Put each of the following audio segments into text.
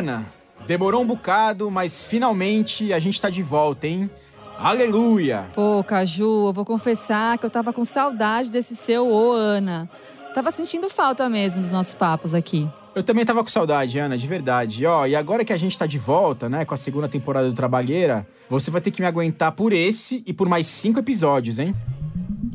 Ana, demorou um bocado, mas finalmente a gente tá de volta, hein? Aleluia! Pô, Caju, eu vou confessar que eu tava com saudade desse seu ô, Ana. Tava sentindo falta mesmo dos nossos papos aqui. Eu também tava com saudade, Ana, de verdade. E, ó, e agora que a gente tá de volta, né, com a segunda temporada do Trabalheira, você vai ter que me aguentar por esse e por mais cinco episódios, hein?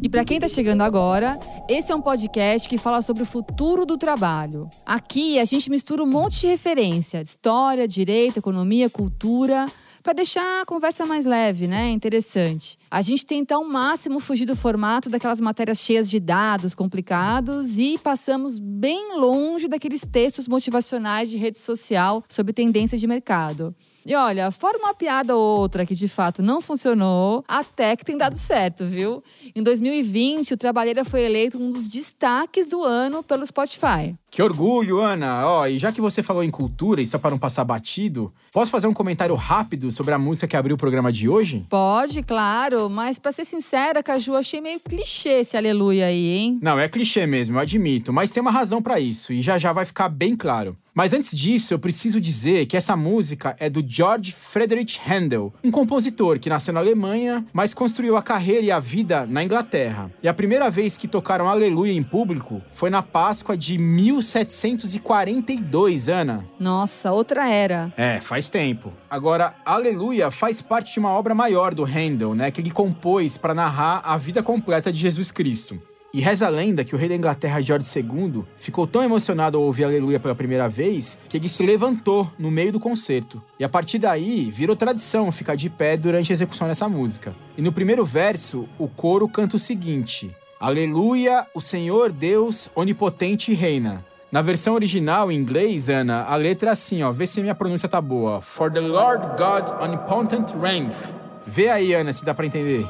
E para quem está chegando agora, esse é um podcast que fala sobre o futuro do trabalho. Aqui a gente mistura um monte de referência, história, direito, economia, cultura, para deixar a conversa mais leve, né? Interessante. A gente tenta ao máximo fugir do formato daquelas matérias cheias de dados complicados e passamos bem longe daqueles textos motivacionais de rede social sobre tendências de mercado. E olha, fora uma piada ou outra que de fato não funcionou, até que tem dado certo, viu? Em 2020, o Trabalheira foi eleito um dos destaques do ano pelo Spotify. Que orgulho, Ana! Ó, e já que você falou em cultura e só para não passar batido, posso fazer um comentário rápido sobre a música que abriu o programa de hoje? Pode, claro, mas para ser sincera, Caju, achei meio clichê esse aleluia aí, hein? Não, é clichê mesmo, eu admito, mas tem uma razão para isso e já já vai ficar bem claro. Mas antes disso, eu preciso dizer que essa música é do George Friedrich Handel, um compositor que nasceu na Alemanha, mas construiu a carreira e a vida na Inglaterra. E a primeira vez que tocaram Aleluia em público foi na Páscoa de 1742, Ana. Nossa, outra era. É, faz tempo. Agora, Aleluia faz parte de uma obra maior do Handel, né, que ele compôs para narrar a vida completa de Jesus Cristo. E reza a lenda que o rei da Inglaterra, George II, ficou tão emocionado ao ouvir Aleluia pela primeira vez que ele se levantou no meio do concerto. E a partir daí, virou tradição ficar de pé durante a execução dessa música. E no primeiro verso, o coro canta o seguinte: Aleluia, o Senhor Deus onipotente reina. Na versão original em inglês, Ana, a letra é assim, ó, vê se minha pronúncia tá boa. For the Lord God omnipotent reigneth. Vê aí, Ana, se dá para entender.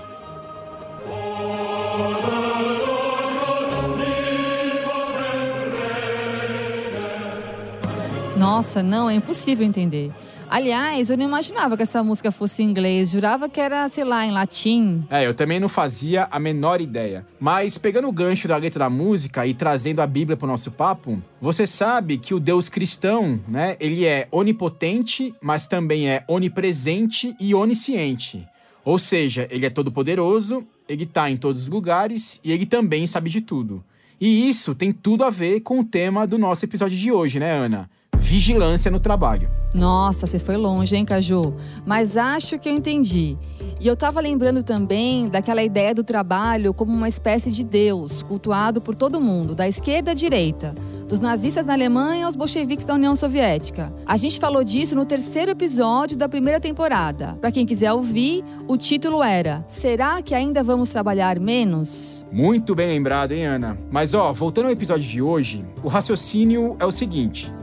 Nossa, não, é impossível entender. Aliás, eu não imaginava que essa música fosse em inglês, jurava que era, sei lá, em latim. É, eu também não fazia a menor ideia. Mas pegando o gancho da letra da música e trazendo a Bíblia para o nosso papo, você sabe que o Deus cristão, né, ele é onipotente, mas também é onipresente e onisciente. Ou seja, ele é todo poderoso, ele está em todos os lugares e ele também sabe de tudo. E isso tem tudo a ver com o tema do nosso episódio de hoje, né, Ana? Vigilância no trabalho. Nossa, você foi longe, hein, Caju? Mas acho que eu entendi. E eu estava lembrando também daquela ideia do trabalho como uma espécie de Deus, cultuado por todo mundo, da esquerda à direita, dos nazistas na Alemanha aos bolcheviques da União Soviética. A gente falou disso no terceiro episódio da primeira temporada. Para quem quiser ouvir, o título era Será que ainda vamos trabalhar menos? Muito bem lembrado, hein, Ana? Mas ó, voltando ao episódio de hoje, o raciocínio é o seguinte: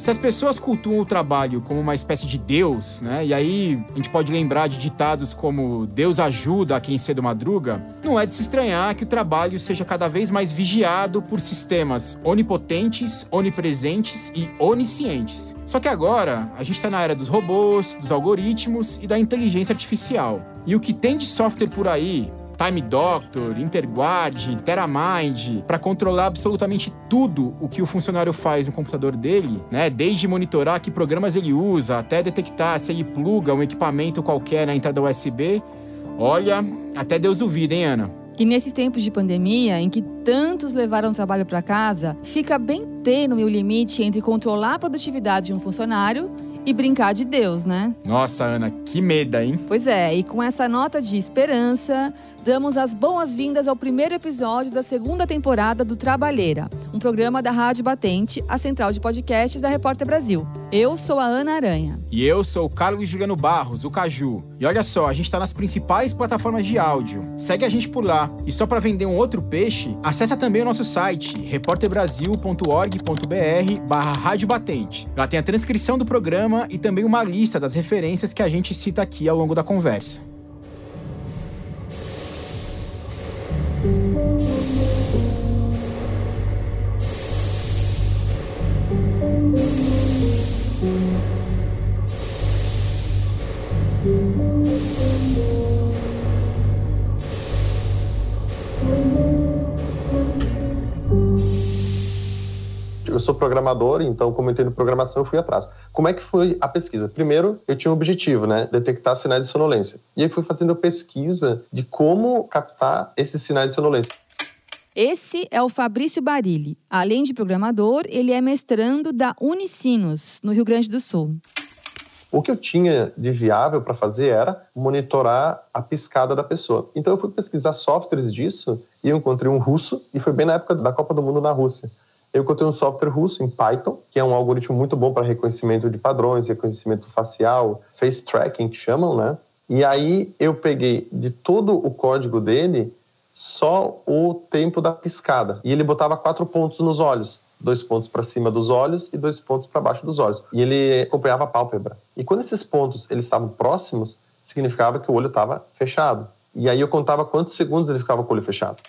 se as pessoas cultuam o trabalho como uma espécie de Deus, né? E aí a gente pode lembrar de ditados como Deus ajuda a quem cedo madruga, não é de se estranhar que o trabalho seja cada vez mais vigiado por sistemas onipotentes, onipresentes e oniscientes. Só que agora a gente está na era dos robôs, dos algoritmos e da inteligência artificial. E o que tem de software por aí Time Doctor, Interguard, TerraMind, para controlar absolutamente tudo o que o funcionário faz no computador dele, né? Desde monitorar que programas ele usa, até detectar se ele pluga um equipamento qualquer na entrada USB. Olha, até Deus duvida, hein, Ana? E nesses tempos de pandemia, em que tantos levaram o trabalho para casa, fica bem tênue o limite entre controlar a produtividade de um funcionário e brincar de Deus, né? Nossa, Ana, que meda, hein? Pois é, e com essa nota de esperança, damos as boas-vindas ao primeiro episódio da segunda temporada do Trabalheira, um programa da Rádio Batente, a central de podcasts da Repórter Brasil. Eu sou a Ana Aranha. E eu sou o Carlos Juliano Barros, o Caju. E olha só, a gente está nas principais plataformas de áudio. Segue a gente por lá. E só para vender um outro peixe, acessa também o nosso site, repórterbrasil.org.br barra Rádio Batente. Lá tem a transcrição do programa e também uma lista das referências que a gente cita aqui ao longo da conversa. Programador, então como eu entendo programação, eu fui atrás. Como é que foi a pesquisa? Primeiro, eu tinha um objetivo, né? Detectar sinais de sonolência. E aí fui fazendo pesquisa de como captar esses sinais de sonolência. Esse é o Fabrício Barilli. Além de programador, ele é mestrando da Unicinos, no Rio Grande do Sul. O que eu tinha de viável para fazer era monitorar a piscada da pessoa. Então eu fui pesquisar softwares disso e eu encontrei um russo, e foi bem na época da Copa do Mundo na Rússia. Eu encontrei um software russo em Python, que é um algoritmo muito bom para reconhecimento de padrões, reconhecimento facial, face tracking, que chamam, né? E aí eu peguei de todo o código dele só o tempo da piscada. E ele botava quatro pontos nos olhos. Dois pontos para cima dos olhos e dois pontos para baixo dos olhos. E ele acompanhava a pálpebra. E quando esses pontos eles estavam próximos, significava que o olho estava fechado. E aí eu contava quantos segundos ele ficava com o olho fechado.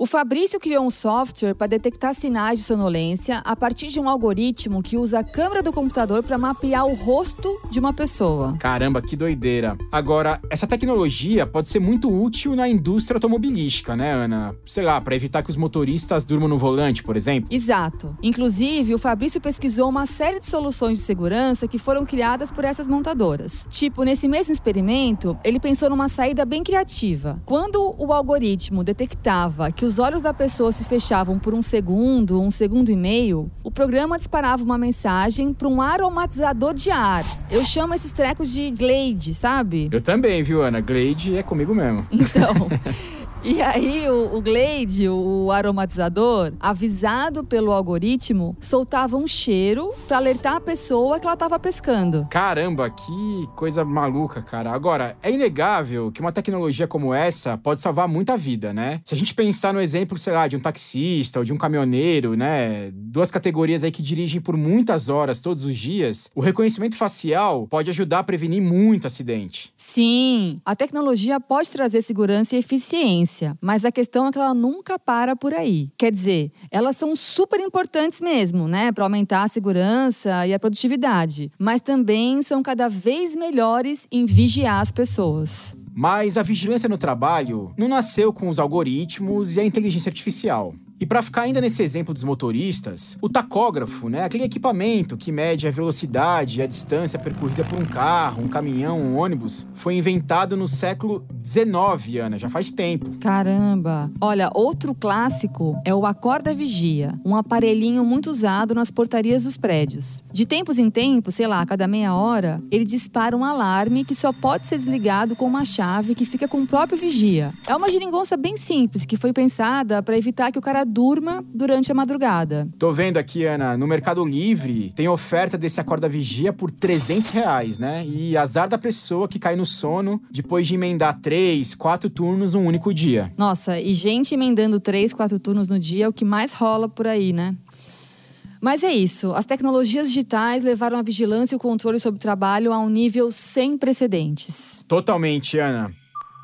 O Fabrício criou um software para detectar sinais de sonolência a partir de um algoritmo que usa a câmera do computador para mapear o rosto de uma pessoa. Caramba, que doideira. Agora, essa tecnologia pode ser muito útil na indústria automobilística, né, Ana? Sei lá, para evitar que os motoristas durmam no volante, por exemplo. Exato. Inclusive, o Fabrício pesquisou uma série de soluções de segurança que foram criadas por essas montadoras. Tipo, nesse mesmo experimento, ele pensou numa saída bem criativa. Quando o algoritmo detectava que os olhos da pessoa se fechavam por um segundo, um segundo e meio, o programa disparava uma mensagem para um aromatizador de ar. Eu chamo esses trecos de Glade, sabe? Eu também, viu, Ana? Glade é comigo mesmo. Então. E aí o, o Glade, o aromatizador, avisado pelo algoritmo, soltava um cheiro para alertar a pessoa que ela estava pescando. Caramba, que coisa maluca, cara. Agora, é inegável que uma tecnologia como essa pode salvar muita vida, né? Se a gente pensar no exemplo, sei lá, de um taxista ou de um caminhoneiro, né? Duas categorias aí que dirigem por muitas horas todos os dias, o reconhecimento facial pode ajudar a prevenir muito acidente. Sim, a tecnologia pode trazer segurança e eficiência mas a questão é que ela nunca para por aí. Quer dizer, elas são super importantes mesmo, né, para aumentar a segurança e a produtividade, mas também são cada vez melhores em vigiar as pessoas. Mas a vigilância no trabalho não nasceu com os algoritmos e a inteligência artificial. E para ficar ainda nesse exemplo dos motoristas, o tacógrafo, né, aquele equipamento que mede a velocidade e a distância percorrida por um carro, um caminhão, um ônibus, foi inventado no século XIX, Ana, já faz tempo. Caramba! Olha, outro clássico é o acorda-vigia, um aparelhinho muito usado nas portarias dos prédios. De tempos em tempos, sei lá, a cada meia hora, ele dispara um alarme que só pode ser desligado com uma chave que fica com o próprio vigia. É uma geringonça bem simples que foi pensada para evitar que o cara durma durante a madrugada. Tô vendo aqui, Ana, no Mercado Livre tem oferta desse acorda vigia por 300 reais, né? E azar da pessoa que cai no sono depois de emendar três, quatro turnos num único dia. Nossa, e gente emendando três, quatro turnos no dia é o que mais rola por aí, né? Mas é isso. As tecnologias digitais levaram a vigilância e o controle sobre o trabalho a um nível sem precedentes. Totalmente, Ana.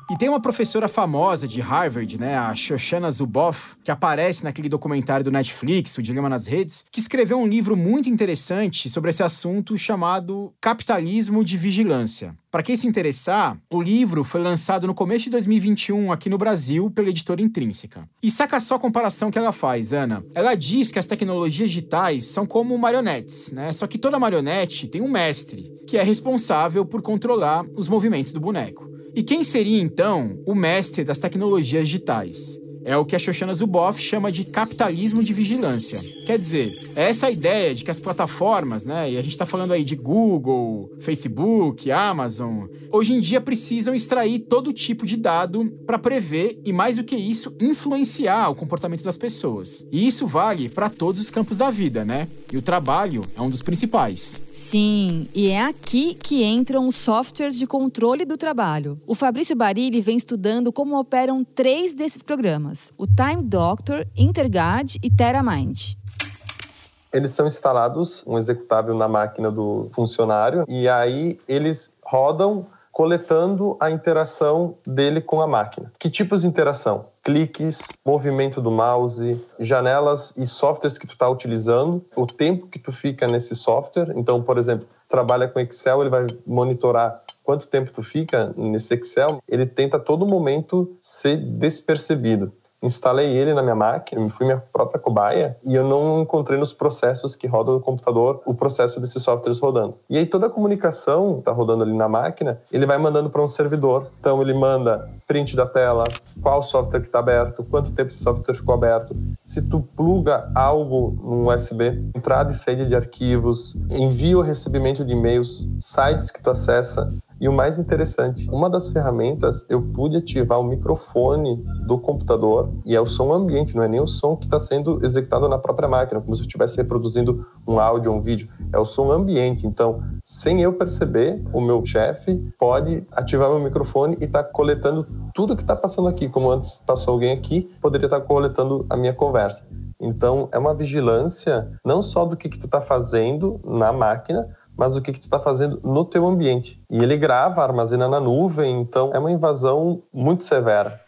E tem uma professora famosa de Harvard, né, a Shoshana Zuboff, que aparece naquele documentário do Netflix, O Dilema nas Redes, que escreveu um livro muito interessante sobre esse assunto chamado Capitalismo de Vigilância. Para quem se interessar, o livro foi lançado no começo de 2021 aqui no Brasil pela editora Intrínseca. E saca só a comparação que ela faz, Ana. Ela diz que as tecnologias digitais são como marionetes, né? Só que toda marionete tem um mestre, que é responsável por controlar os movimentos do boneco. E quem seria então o mestre das tecnologias digitais? É o que a Shoshana Zuboff chama de capitalismo de vigilância. Quer dizer, é essa ideia de que as plataformas, né, e a gente está falando aí de Google, Facebook, Amazon, hoje em dia precisam extrair todo tipo de dado para prever e, mais do que isso, influenciar o comportamento das pessoas. E isso vale para todos os campos da vida, né? E o trabalho é um dos principais. Sim, e é aqui que entram os softwares de controle do trabalho. O Fabrício Barilli vem estudando como operam três desses programas o Time Doctor, Interguard e TerraMind. Eles são instalados, um executável na máquina do funcionário, e aí eles rodam coletando a interação dele com a máquina. Que tipos de interação? Cliques, movimento do mouse, janelas e softwares que tu está utilizando, o tempo que tu fica nesse software. Então, por exemplo, trabalha com Excel, ele vai monitorar quanto tempo tu fica nesse Excel. Ele tenta a todo momento ser despercebido. Instalei ele na minha máquina, fui minha própria cobaia e eu não encontrei nos processos que rodam no computador o processo desses softwares rodando. E aí toda a comunicação está rodando ali na máquina, ele vai mandando para um servidor. Então ele manda print da tela, qual software que está aberto, quanto tempo esse software ficou aberto. Se tu pluga algo no USB, entrada e saída de arquivos, envio ou recebimento de e-mails, sites que tu acessa, e o mais interessante, uma das ferramentas eu pude ativar o microfone do computador e é o som ambiente, não é nem o som que está sendo executado na própria máquina, como se eu estivesse reproduzindo um áudio ou um vídeo, é o som ambiente. Então, sem eu perceber, o meu chefe pode ativar meu microfone e estar tá coletando tudo que está passando aqui, como antes passou alguém aqui, poderia estar tá coletando a minha conversa. Então, é uma vigilância não só do que, que tu está fazendo na máquina, mas o que, que tu está fazendo no teu ambiente. E ele grava, armazena na nuvem, então é uma invasão muito severa.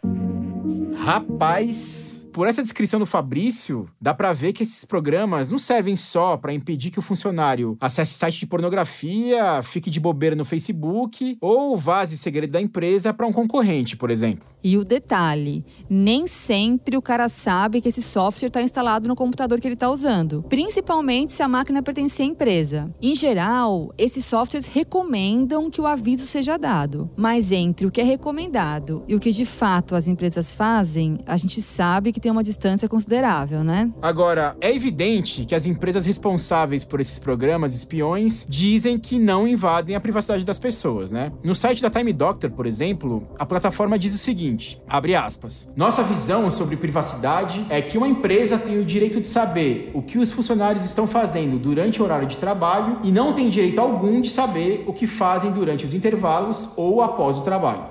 Rapaz, por essa descrição do Fabrício, dá para ver que esses programas não servem só para impedir que o funcionário acesse site de pornografia, fique de bobeira no Facebook ou vaze segredo da empresa para um concorrente, por exemplo. E o detalhe, nem sempre o cara sabe que esse software está instalado no computador que ele está usando, principalmente se a máquina pertence à empresa. Em geral, esses softwares recomendam que o aviso seja dado, mas entre o que é recomendado e o que de fato as empresas fazem, a gente sabe que tem uma distância considerável, né? Agora, é evidente que as empresas responsáveis por esses programas espiões dizem que não invadem a privacidade das pessoas, né? No site da Time Doctor, por exemplo, a plataforma diz o seguinte: abre aspas. Nossa visão sobre privacidade é que uma empresa tem o direito de saber o que os funcionários estão fazendo durante o horário de trabalho e não tem direito algum de saber o que fazem durante os intervalos ou após o trabalho.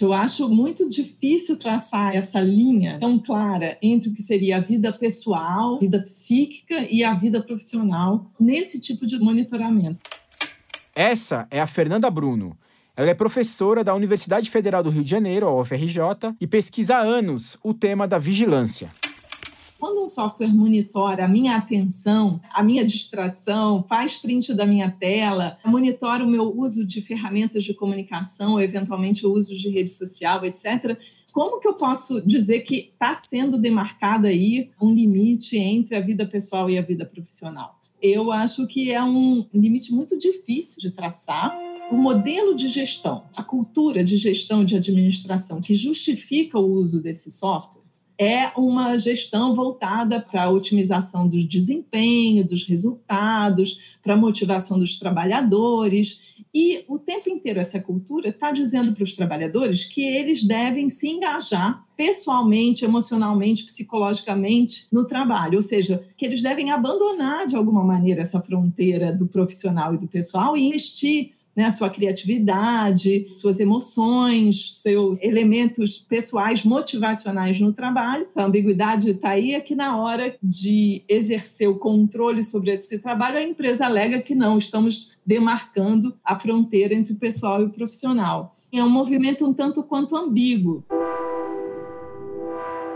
Eu acho muito difícil traçar essa linha tão clara entre o que seria a vida pessoal, vida psíquica e a vida profissional nesse tipo de monitoramento. Essa é a Fernanda Bruno. Ela é professora da Universidade Federal do Rio de Janeiro, a UFRJ, e pesquisa há anos o tema da vigilância. Quando um software monitora a minha atenção, a minha distração, faz print da minha tela, monitora o meu uso de ferramentas de comunicação, ou eventualmente o uso de rede social, etc., como que eu posso dizer que está sendo demarcado aí um limite entre a vida pessoal e a vida profissional? Eu acho que é um limite muito difícil de traçar. O modelo de gestão, a cultura de gestão de administração que justifica o uso desses softwares, é uma gestão voltada para a otimização do desempenho, dos resultados, para a motivação dos trabalhadores. E o tempo inteiro essa cultura está dizendo para os trabalhadores que eles devem se engajar pessoalmente, emocionalmente, psicologicamente no trabalho, ou seja, que eles devem abandonar de alguma maneira essa fronteira do profissional e do pessoal e investir né, sua criatividade, suas emoções, seus elementos pessoais motivacionais no trabalho. A ambiguidade está aí é que na hora de exercer o controle sobre esse trabalho, a empresa alega que não, estamos demarcando a fronteira entre o pessoal e o profissional. É um movimento um tanto quanto ambíguo.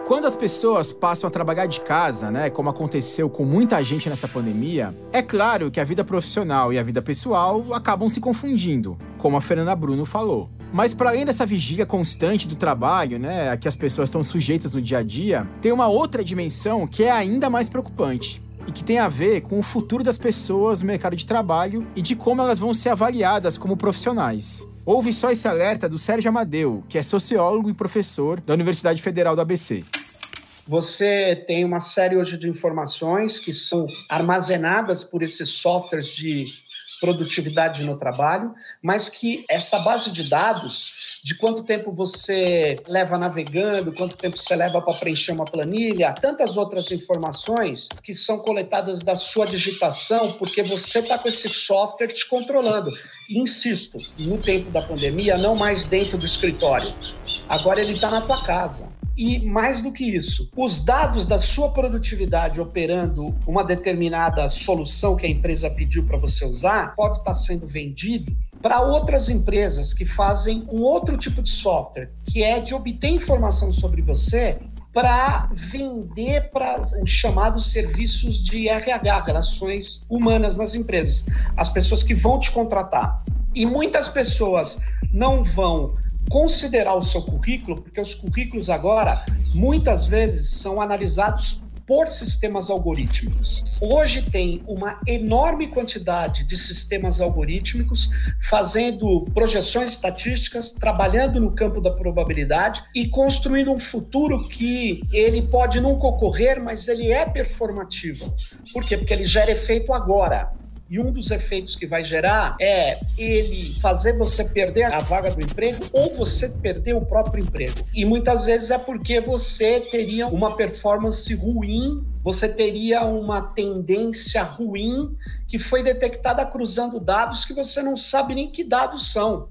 Quando as pessoas passam a trabalhar de casa, né, como aconteceu com muita gente nessa pandemia, é claro que a vida profissional e a vida pessoal acabam se confundindo, como a Fernanda Bruno falou. Mas para além dessa vigia constante do trabalho, né, a que as pessoas estão sujeitas no dia a dia, tem uma outra dimensão que é ainda mais preocupante e que tem a ver com o futuro das pessoas no mercado de trabalho e de como elas vão ser avaliadas como profissionais. Houve só esse alerta do Sérgio Amadeu, que é sociólogo e professor da Universidade Federal do ABC. Você tem uma série hoje de informações que são armazenadas por esses softwares de produtividade no trabalho, mas que essa base de dados de quanto tempo você leva navegando, quanto tempo você leva para preencher uma planilha, tantas outras informações que são coletadas da sua digitação, porque você está com esse software te controlando. insisto, no tempo da pandemia, não mais dentro do escritório. Agora ele está na tua casa. E mais do que isso, os dados da sua produtividade operando uma determinada solução que a empresa pediu para você usar pode estar sendo vendido para outras empresas que fazem um outro tipo de software, que é de obter informação sobre você para vender para os chamados serviços de RH, relações humanas nas empresas, as pessoas que vão te contratar. E muitas pessoas não vão considerar o seu currículo, porque os currículos agora muitas vezes são analisados por sistemas algorítmicos. Hoje tem uma enorme quantidade de sistemas algorítmicos fazendo projeções estatísticas, trabalhando no campo da probabilidade e construindo um futuro que ele pode nunca ocorrer, mas ele é performativo. Por quê? Porque ele gera efeito agora. E um dos efeitos que vai gerar é ele fazer você perder a vaga do emprego ou você perder o próprio emprego. E muitas vezes é porque você teria uma performance ruim, você teria uma tendência ruim que foi detectada cruzando dados que você não sabe nem que dados são.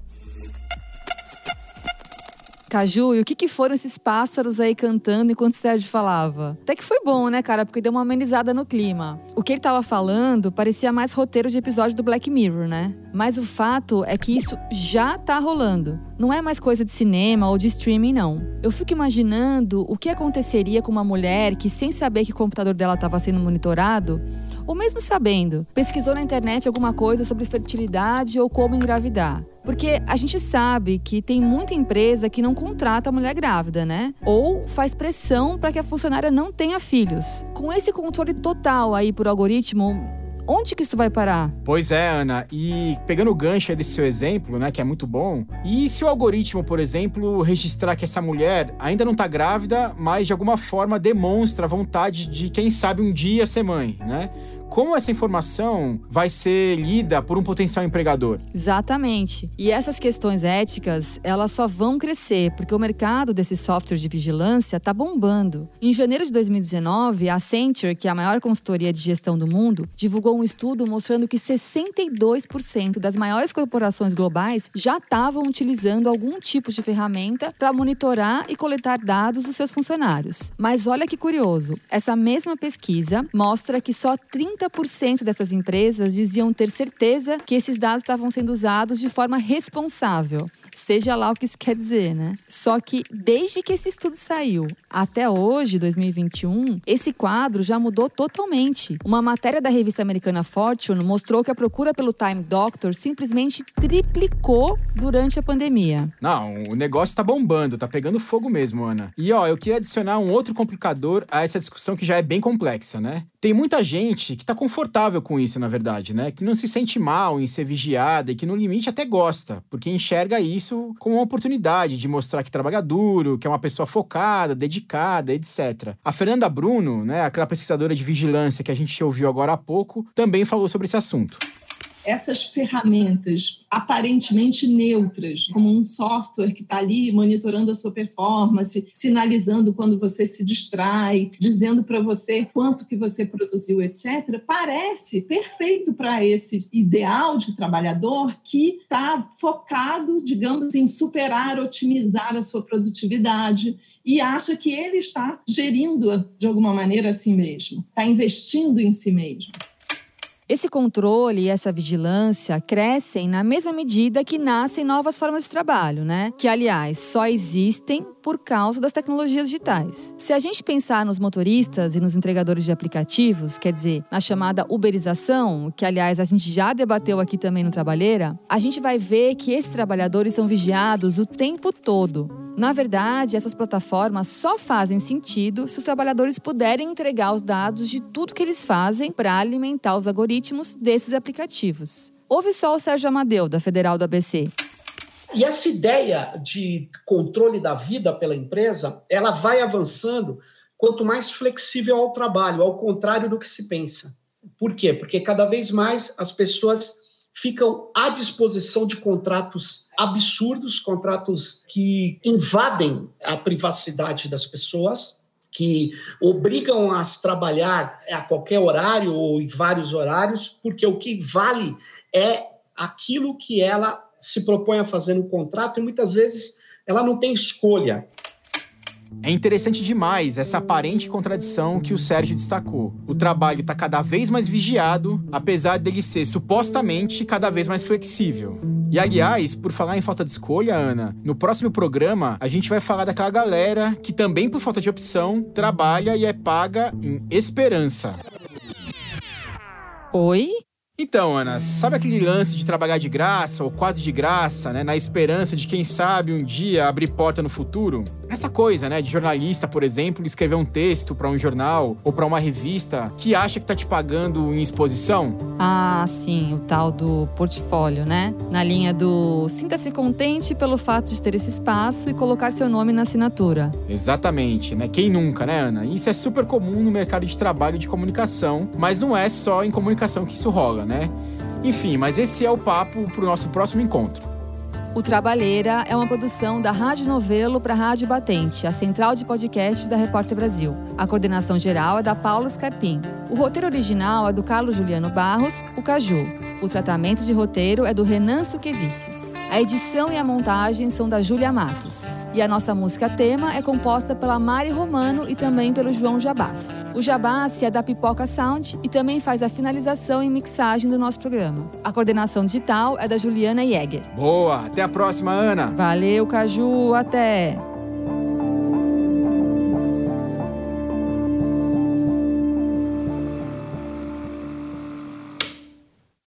Caju, e o que, que foram esses pássaros aí cantando enquanto o Sérgio falava? Até que foi bom, né, cara? Porque deu uma amenizada no clima. O que ele tava falando parecia mais roteiro de episódio do Black Mirror, né? Mas o fato é que isso já tá rolando. Não é mais coisa de cinema ou de streaming, não. Eu fico imaginando o que aconteceria com uma mulher que, sem saber que o computador dela estava sendo monitorado, ou mesmo sabendo, pesquisou na internet alguma coisa sobre fertilidade ou como engravidar. Porque a gente sabe que tem muita empresa que não contrata a mulher grávida, né? Ou faz pressão para que a funcionária não tenha filhos. Com esse controle total aí por algoritmo, onde que isso vai parar? Pois é, Ana. E pegando o gancho desse seu exemplo, né, que é muito bom, e se o algoritmo, por exemplo, registrar que essa mulher ainda não tá grávida, mas de alguma forma demonstra a vontade de, quem sabe, um dia ser mãe, né? Como essa informação vai ser lida por um potencial empregador. Exatamente. E essas questões éticas, elas só vão crescer, porque o mercado desses softwares de vigilância está bombando. Em janeiro de 2019, a Accenture, que é a maior consultoria de gestão do mundo, divulgou um estudo mostrando que 62% das maiores corporações globais já estavam utilizando algum tipo de ferramenta para monitorar e coletar dados dos seus funcionários. Mas olha que curioso, essa mesma pesquisa mostra que só 30 30% dessas empresas diziam ter certeza que esses dados estavam sendo usados de forma responsável. Seja lá o que isso quer dizer, né? Só que desde que esse estudo saiu até hoje, 2021, esse quadro já mudou totalmente. Uma matéria da revista americana Fortune mostrou que a procura pelo Time Doctor simplesmente triplicou durante a pandemia. Não, o negócio tá bombando, tá pegando fogo mesmo, Ana. E ó, eu queria adicionar um outro complicador a essa discussão que já é bem complexa, né? Tem muita gente que tá confortável com isso, na verdade, né? Que não se sente mal em ser vigiada e que no limite até gosta, porque enxerga isso como uma oportunidade de mostrar que trabalha duro, que é uma pessoa focada, dedicada, etc. A Fernanda Bruno, né, aquela pesquisadora de vigilância que a gente ouviu agora há pouco, também falou sobre esse assunto essas ferramentas aparentemente neutras, como um software que está ali monitorando a sua performance, sinalizando quando você se distrai, dizendo para você quanto que você produziu, etc., parece perfeito para esse ideal de trabalhador que está focado, digamos, em superar, otimizar a sua produtividade e acha que ele está gerindo de alguma maneira a si mesmo, está investindo em si mesmo. Esse controle e essa vigilância crescem na mesma medida que nascem novas formas de trabalho, né? Que, aliás, só existem por causa das tecnologias digitais. Se a gente pensar nos motoristas e nos entregadores de aplicativos, quer dizer, na chamada uberização, que aliás a gente já debateu aqui também no Trabalheira, a gente vai ver que esses trabalhadores são vigiados o tempo todo. Na verdade, essas plataformas só fazem sentido se os trabalhadores puderem entregar os dados de tudo que eles fazem para alimentar os algoritmos desses aplicativos. Ouve só o Sérgio Amadeu, da Federal do ABC. E essa ideia de controle da vida pela empresa, ela vai avançando quanto mais flexível ao trabalho, ao contrário do que se pensa. Por quê? Porque cada vez mais as pessoas ficam à disposição de contratos absurdos, contratos que invadem a privacidade das pessoas, que obrigam as trabalhar a qualquer horário ou em vários horários, porque o que vale é aquilo que ela se propõe a fazer no contrato e muitas vezes ela não tem escolha. É interessante demais essa aparente contradição que o Sérgio destacou. O trabalho está cada vez mais vigiado, apesar dele ser supostamente cada vez mais flexível. E aliás, por falar em falta de escolha, Ana, no próximo programa a gente vai falar daquela galera que também por falta de opção trabalha e é paga em esperança. Oi? Então, Ana, sabe aquele lance de trabalhar de graça ou quase de graça, né, na esperança de quem sabe um dia abrir porta no futuro? Essa coisa, né, de jornalista, por exemplo, escrever um texto para um jornal ou para uma revista que acha que tá te pagando em exposição? Ah, sim, o tal do portfólio, né? Na linha do sinta-se contente pelo fato de ter esse espaço e colocar seu nome na assinatura. Exatamente, né? Quem nunca, né, Ana? Isso é super comum no mercado de trabalho e de comunicação, mas não é só em comunicação que isso rola, né? Enfim, mas esse é o papo pro nosso próximo encontro. O Trabalheira é uma produção da Rádio Novelo para a Rádio Batente, a central de podcasts da Repórter Brasil. A coordenação geral é da Paulo Scarpim. O roteiro original é do Carlos Juliano Barros, o Caju. O tratamento de roteiro é do Renan Suquevicius. A edição e a montagem são da Júlia Matos. E a nossa música tema é composta pela Mari Romano e também pelo João Jabás. O Jabás é da Pipoca Sound e também faz a finalização e mixagem do nosso programa. A coordenação digital é da Juliana Jäger. Boa, até a próxima, Ana. Valeu, Caju, até!